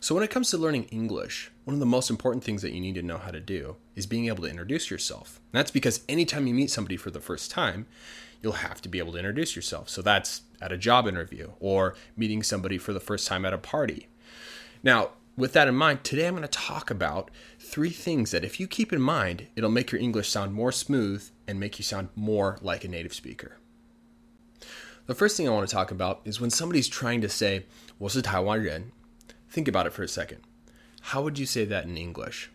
So, when it comes to learning English, one of the most important things that you need to know how to do is being able to introduce yourself. And that's because anytime you meet somebody for the first time, you'll have to be able to introduce yourself. So, that's at a job interview or meeting somebody for the first time at a party. Now, with that in mind, today I'm going to talk about three things that if you keep in mind, it'll make your English sound more smooth and make you sound more like a native speaker. The first thing I want to talk about is when somebody's trying to say, 我是台湾人, Think about it for a second. How would you say that in English?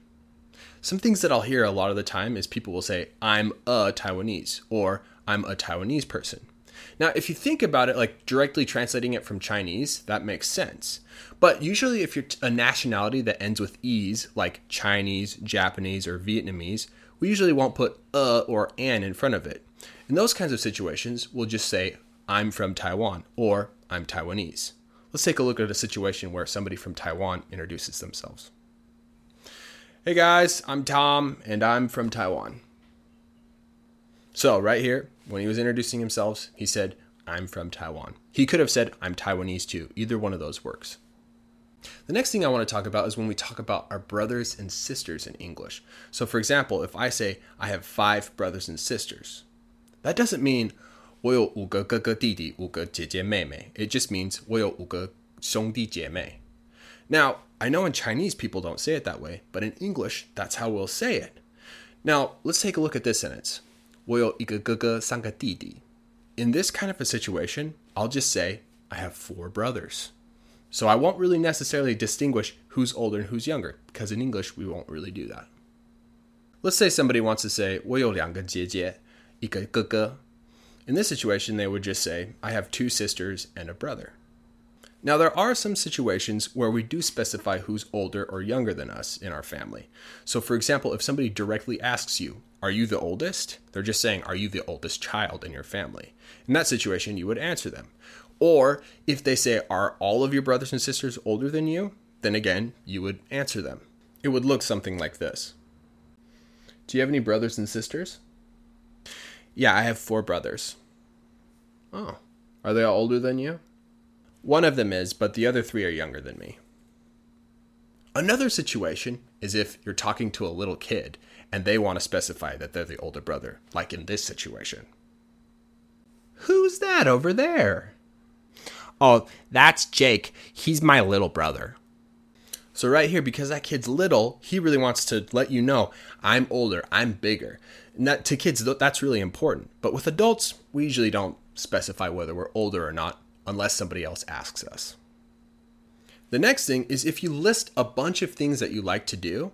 Some things that I'll hear a lot of the time is people will say, I'm a Taiwanese, or I'm a Taiwanese person. Now, if you think about it, like directly translating it from Chinese, that makes sense. But usually, if you're a nationality that ends with "e's," like Chinese, Japanese, or Vietnamese, we usually won't put "a" or "an" in front of it. In those kinds of situations, we'll just say, I'm from Taiwan, or I'm Taiwanese. Let's take a look at a situation where somebody from Taiwan introduces themselves. Hey guys, I'm Tom and I'm from Taiwan. So, right here, when he was introducing himself, he said, I'm from Taiwan. He could have said, I'm Taiwanese too. Either one of those works. The next thing I want to talk about is when we talk about our brothers and sisters in English. So, for example, if I say, I have five brothers and sisters, that doesn't mean 我有五个哥哥弟弟，五个姐姐妹妹. It just means 我有五个兄弟姐妹. Now, I know in Chinese people don't say it that way, but in English, that's how we'll say it. Now, let's take a look at this sentence. 我有一个哥哥，三个弟弟. In this kind of a situation, I'll just say, I have four brothers. So I won't really necessarily distinguish who's older and who's younger, because in English, we won't really do that. Let's say somebody wants to say, 我有两个姐姐，一个哥哥, in this situation, they would just say, I have two sisters and a brother. Now, there are some situations where we do specify who's older or younger than us in our family. So, for example, if somebody directly asks you, Are you the oldest? They're just saying, Are you the oldest child in your family? In that situation, you would answer them. Or if they say, Are all of your brothers and sisters older than you? Then again, you would answer them. It would look something like this Do you have any brothers and sisters? Yeah, I have four brothers. Oh. Are they all older than you? One of them is, but the other three are younger than me. Another situation is if you're talking to a little kid and they want to specify that they're the older brother, like in this situation. Who's that over there? Oh, that's Jake. He's my little brother. So, right here, because that kid's little, he really wants to let you know I'm older, I'm bigger. And that to kids, that's really important. But with adults, we usually don't specify whether we're older or not unless somebody else asks us. The next thing is if you list a bunch of things that you like to do,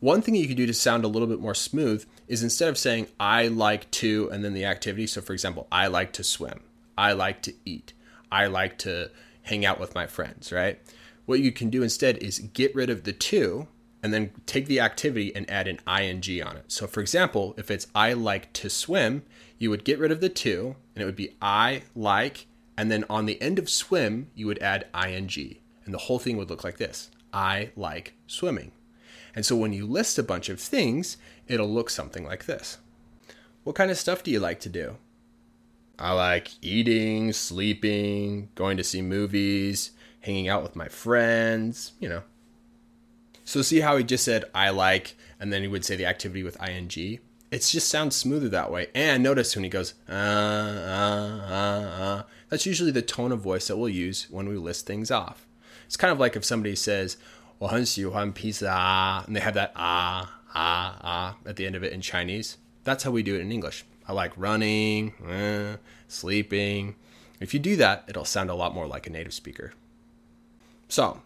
one thing you can do to sound a little bit more smooth is instead of saying, I like to, and then the activity. So, for example, I like to swim, I like to eat, I like to hang out with my friends, right? What you can do instead is get rid of the to and then take the activity and add an ing on it. So, for example, if it's I like to swim, you would get rid of the to, and it would be I like, and then on the end of swim, you would add ing. And the whole thing would look like this I like swimming. And so when you list a bunch of things, it'll look something like this. What kind of stuff do you like to do? I like eating, sleeping, going to see movies, hanging out with my friends, you know, so see how he just said I like, and then he would say the activity with ing. It just sounds smoother that way. And notice when he goes uh uh uh uh, that's usually the tone of voice that we'll use when we list things off. It's kind of like if somebody says 我很喜欢 pizza, and they have that ah ah ah at the end of it in Chinese. That's how we do it in English. I like running, uh, sleeping. If you do that, it'll sound a lot more like a native speaker. So,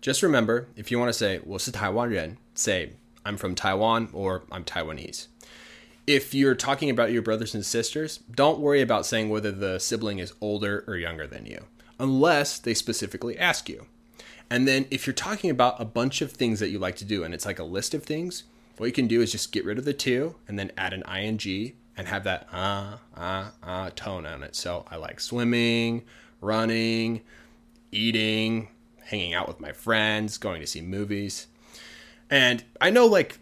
just remember, if you want to say 我是台湾人, say I'm from Taiwan or I'm Taiwanese. If you're talking about your brothers and sisters, don't worry about saying whether the sibling is older or younger than you, unless they specifically ask you. And then if you're talking about a bunch of things that you like to do and it's like a list of things, what you can do is just get rid of the to and then add an ing and have that ah uh, ah uh, ah uh, tone on it. So I like swimming, running, eating, hanging out with my friends, going to see movies. And I know, like,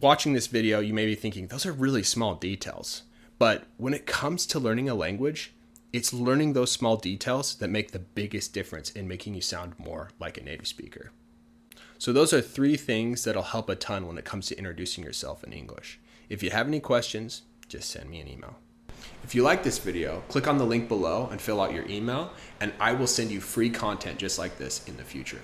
watching this video, you may be thinking, those are really small details. But when it comes to learning a language, it's learning those small details that make the biggest difference in making you sound more like a native speaker. So, those are three things that'll help a ton when it comes to introducing yourself in English. If you have any questions, just send me an email. If you like this video, click on the link below and fill out your email, and I will send you free content just like this in the future.